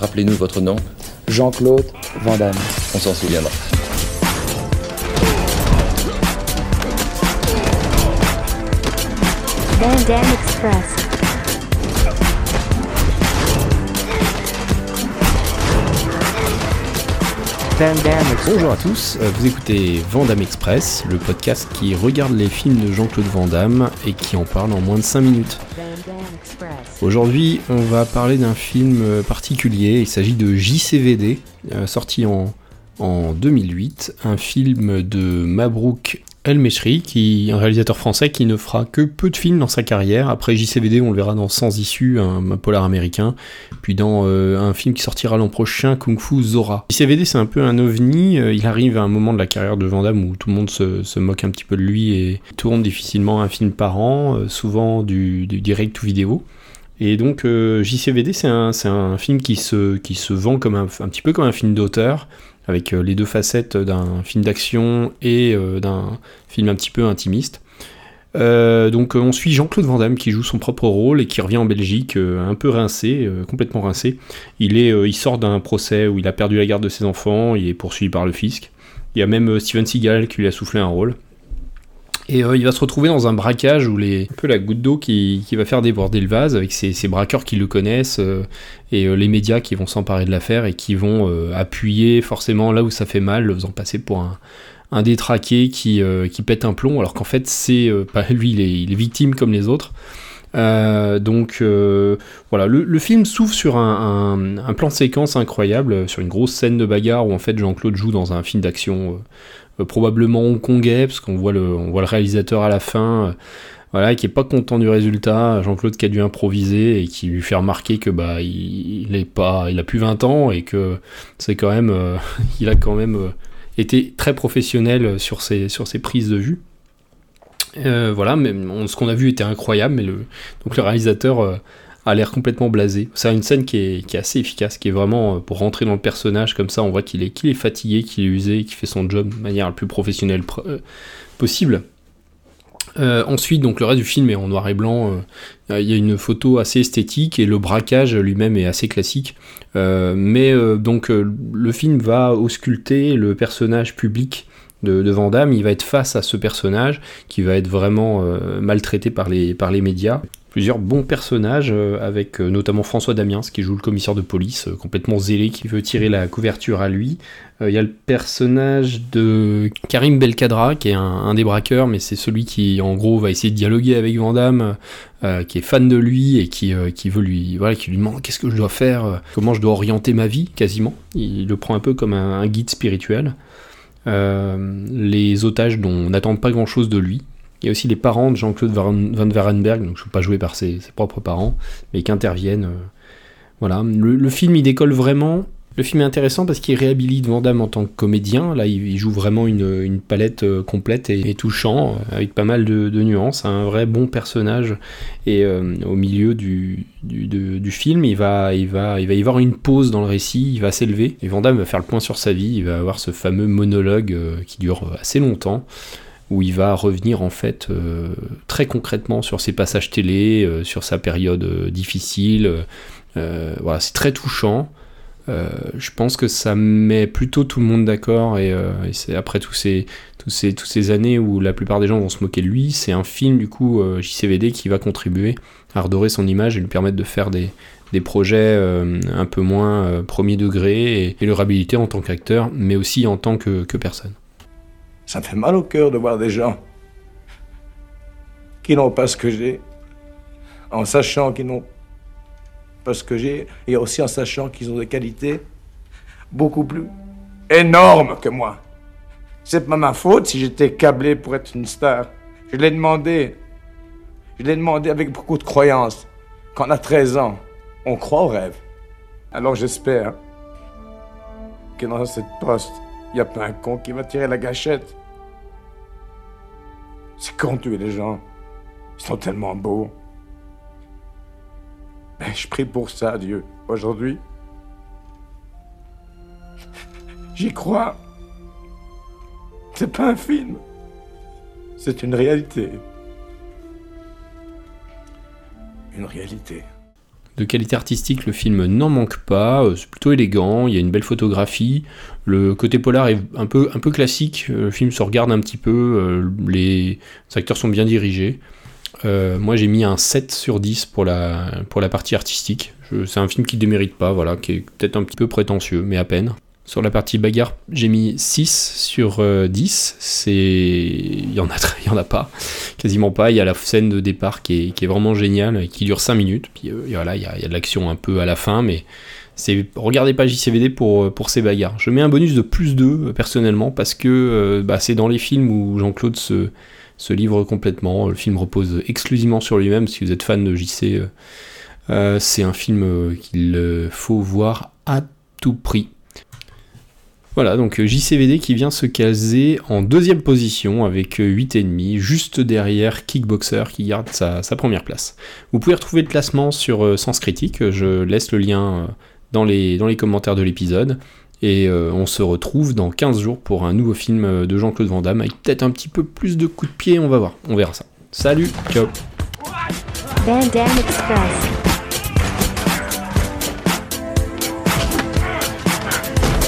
Rappelez-nous votre nom. Jean-Claude Van Damme. On s'en souviendra. Van Damme Express. Express. Bonjour à tous, euh, vous écoutez Vandame Express, le podcast qui regarde les films de Jean-Claude Van Damme et qui en parle en moins de 5 minutes. Aujourd'hui, on va parler d'un film particulier, il s'agit de JCVD, euh, sorti en, en 2008, un film de Mabrouk El Meshri, qui un réalisateur français qui ne fera que peu de films dans sa carrière. Après JCVD, on le verra dans Sans issue, un, polar américain, puis dans euh, un film qui sortira l'an prochain, Kung Fu Zora. JCVD, c'est un peu un ovni. euh, il arrive à un moment de la carrière de Van où tout le monde se, moque un petit peu de lui et tourne difficilement un film par an, euh, souvent du, direct to vidéo. Et donc JCVD, c'est un, film qui se, qui se vend comme un, un petit peu comme un film d'auteur, avec euh, les deux facettes d'un film d'action et euh, d'un film un petit peu intimiste. Euh, donc on suit Jean-Claude Van Damme qui joue son propre rôle et qui revient en Belgique un peu rincé, complètement rincé. Il, il sort d'un procès où il a perdu la garde de ses enfants, il est poursuivi par le fisc. Il y a même Steven Seagal qui lui a soufflé un rôle. Et euh, il va se retrouver dans un braquage où les, un peu la goutte d'eau qui, qui va faire déborder le vase avec ces braqueurs qui le connaissent euh, et euh, les médias qui vont s'emparer de l'affaire et qui vont appuyer forcément là où ça fait mal, le faisant passer pour un, un détraqué qui, qui pète un plomb alors qu'en fait c'est pas lui, il est, victime comme les autres. Donc voilà, le, le film s'ouvre sur un, un- un plan de séquence incroyable, sur une grosse scène de bagarre où en fait Jean-Claude joue dans un film d'action probablement hongkongais, parce qu'on voit le, voit le réalisateur à la fin, euh, qui est pas content du résultat, Jean-Claude qui a dû improviser et qui lui fait remarquer que bah il, pas, il a plus 20 ans et que c'est quand même, euh, il a quand même euh, été très professionnel sur ses, sur ses prises de vue. Euh, voilà, ce qu'on a vu était incroyable, mais le, donc réalisateur euh, a l'air complètement blasé. C'est une scène qui est, assez efficace, qui est vraiment euh, pour rentrer dans le personnage comme ça, on voit qu'il est, fatigué, qu'il est usé, qu'il fait son job de manière la plus professionnelle pr- euh, possible. Euh, ensuite, donc le reste du film est en noir et blanc. Il y a une photo assez esthétique et le braquage lui-même est assez classique. Mais donc le film va ausculter le personnage public de, de. Il va être face à ce personnage qui va être vraiment maltraité par les médias. Plusieurs bons personnages, euh, avec euh, notamment François Damiens qui joue le commissaire de police, euh, complètement zélé, qui veut tirer la couverture à lui. Il y a le personnage de Karim Belkadra, qui est un, des braqueurs, mais c'est celui qui, en gros, va essayer de dialoguer avec Van Damme, euh, qui est fan de lui et qui, veut lui, voilà, qui lui demande qu'est-ce que je dois faire, comment je dois orienter ma vie, quasiment. Il le prend un peu comme un, guide spirituel. Les otages dont on n'attend pas grand-chose de lui. Il y a aussi les parents de Jean-Claude Van Warenberg, donc je ne pas joué par ses, propres parents, mais qui interviennent. euh, voilà. Le, film, il décolle vraiment. Le film est intéressant parce qu'il réhabilite Van Damme en tant que comédien. Là, il, joue vraiment une, palette euh, complète et, touchant, euh, avec pas mal de, nuances. Un vrai bon personnage. Et au milieu du, film, il va, il, va, y avoir une pause dans le récit, il va s'élever. Et Van Damme va faire le point sur sa vie. Il va avoir ce fameux monologue qui dure assez longtemps où il va revenir en fait euh, très concrètement sur ses passages télé, euh, sur sa période euh, difficile. Voilà, c'est très touchant. Je pense que ça met plutôt tout le monde d'accord et, c'est après tous ces, ces, toutes ces années où la plupart des gens vont se moquer de lui, c'est un film du coup JCVD qui va contribuer à redorer son image et lui permettre de faire des, projets un peu moins premier degré et, et le en tant qu'acteur, mais aussi en tant que personne. Ça me fait mal au cœur de voir des gens qui n'ont pas ce que j'ai, en sachant qu'ils n'ont pas ce que j'ai, et aussi en sachant qu'ils ont des qualités beaucoup plus énormes que moi. C'est pas ma faute si j'étais câblé pour être une star. Je l'ai demandé. Je l'ai demandé avec beaucoup de croyance. Quand on a 13 ans, on croit au rêve. Alors j'espère que dans cette poste, n'y a pas un con qui va tirer la gâchette. C'est con de tuer les gens. Ils sont tellement beaux. Ben, je prie pour ça, Dieu, aujourd'hui. J'y crois. C'est pas un film. C'est une réalité. Une réalité. De qualité artistique, le film n'en manque pas. euh, C'est plutôt élégant, il y a une belle photographie. Le côté polar est un peu, classique. euh, Le film se regarde un petit peu. euh, Les acteurs sont bien dirigés. Moi, j'ai mis un 7 sur 10 pour la, partie artistique. C'est un film qui ne démérite pas, voilà, qui est peut-être un petit peu prétentieux, mais à peine. Sur la partie bagarre, j'ai mis 6 sur euh, 10. C'est... Il y en a, il en a pas, quasiment pas. Il y a la scène de départ qui est, vraiment géniale, et qui dure 5 minutes. Puis euh, voilà, il y, a, de l'action un peu à la fin, mais regardez pas JCVD pour, euh, pour ces bagarres. Je mets un bonus de plus 2, euh, personnellement, parce que euh, bah, c'est dans les films où Jean-Claude se, se livre complètement. Le film repose exclusivement sur lui-même. Si vous êtes fan de JC, euh, euh, c'est un film euh, qu'il euh, faut voir à tout prix. Voilà, donc euh, JCVD qui vient se caser en deuxième position avec euh, 8,5, juste derrière Kickboxer qui garde sa, première place. Vous pouvez retrouver le classement sur euh, Sens Critique, je laisse le lien euh, dans les, commentaires de l'épisode. Et euh, on se retrouve dans 15 jours pour un nouveau film euh, de Jean-Claude Van Damme avec peut-être un petit peu plus de coups de pied, on va voir, on verra ça. Salut, ciao.